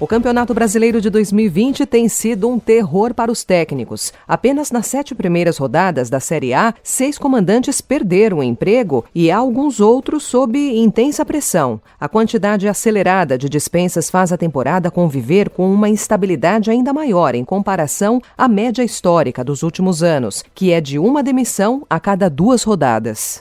O Campeonato Brasileiro de 2020 tem sido um terror para os técnicos. Apenas nas sete primeiras rodadas da Série A, seis comandantes perderam o emprego e alguns outros sob intensa pressão. A quantidade acelerada de dispensas faz a temporada conviver com uma instabilidade ainda maior em comparação à média histórica dos últimos anos, que é de uma demissão a cada duas rodadas.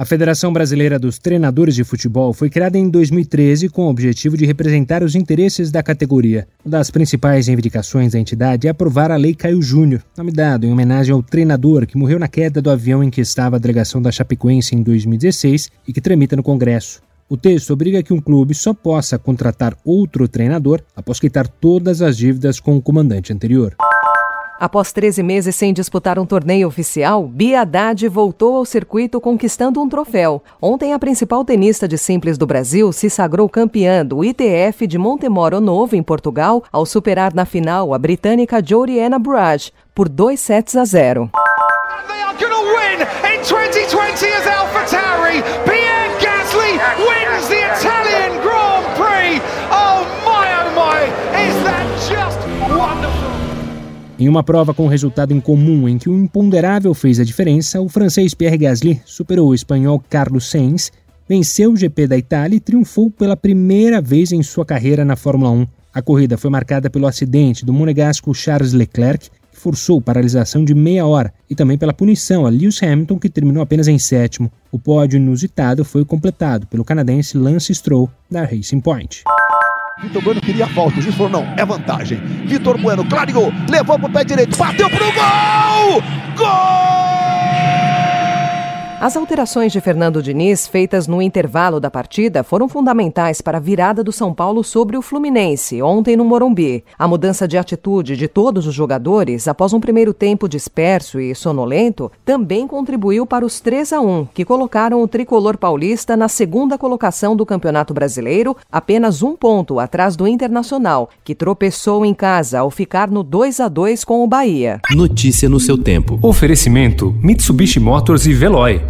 A Federação Brasileira dos Treinadores de Futebol foi criada em 2013 com o objetivo de representar os interesses da categoria. Uma das principais reivindicações da entidade é aprovar a Lei Caio Júnior, nome dado em homenagem ao treinador que morreu na queda do avião em que estava a delegação da Chapecoense em 2016 e que tramita no Congresso. O texto obriga que um clube só possa contratar outro treinador após quitar todas as dívidas com o comandante anterior. Após 13 meses sem disputar um torneio oficial, Bia Haddad voltou ao circuito conquistando um troféu. Ontem, a principal tenista de simples do Brasil se sagrou campeã do ITF de Montemoro Novo, em Portugal, ao superar na final a britânica Joriana Burrage por 2 sets a 0. Em uma prova com resultado incomum em que o imponderável fez a diferença, o francês Pierre Gasly superou o espanhol Carlos Sainz, venceu o GP da Itália e triunfou pela primeira vez em sua carreira na Fórmula 1. A corrida foi marcada pelo acidente do monegasco Charles Leclerc, que forçou paralisação de meia hora, e também pela punição a Lewis Hamilton, que terminou apenas em sétimo. O pódio inusitado foi completado pelo canadense Lance Stroll, da Racing Point. Vitor Bueno queria a falta, o juiz falou não, é vantagem. Vitor Bueno clareou, levou pro pé direito, bateu pro gol! Gol! As alterações de Fernando Diniz, feitas no intervalo da partida, foram fundamentais para a virada do São Paulo sobre o Fluminense, ontem no Morumbi. A mudança de atitude de todos os jogadores, após um primeiro tempo disperso e sonolento, também contribuiu para os 3 a 1, que colocaram o tricolor paulista na segunda colocação do Campeonato Brasileiro, apenas um ponto atrás do Internacional, que tropeçou em casa ao ficar no 2 a 2 com o Bahia. Notícia no seu tempo. Oferecimento: Mitsubishi Motors e Veloy.